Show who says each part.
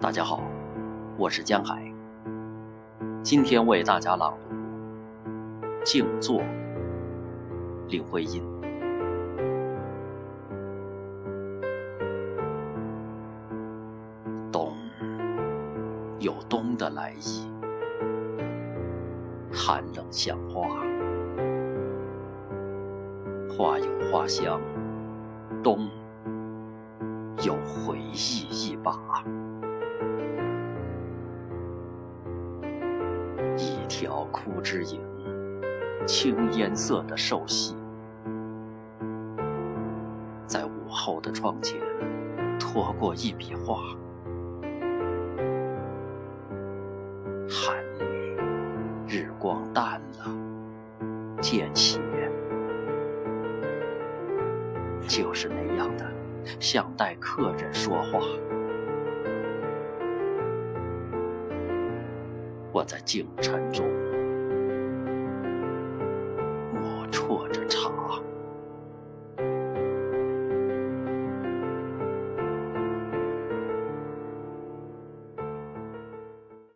Speaker 1: 大家好，我是江海。今天为大家朗读《静坐》，林徽因。冬有冬的来意，寒冷像花，花有花香，冬有回忆一把。条枯枝影，青烟色的瘦细，在午后的窗前拖过一笔画。寒里，日光淡了，见血，就是那样的，像待客人说话。我在静沉中，默啜着茶。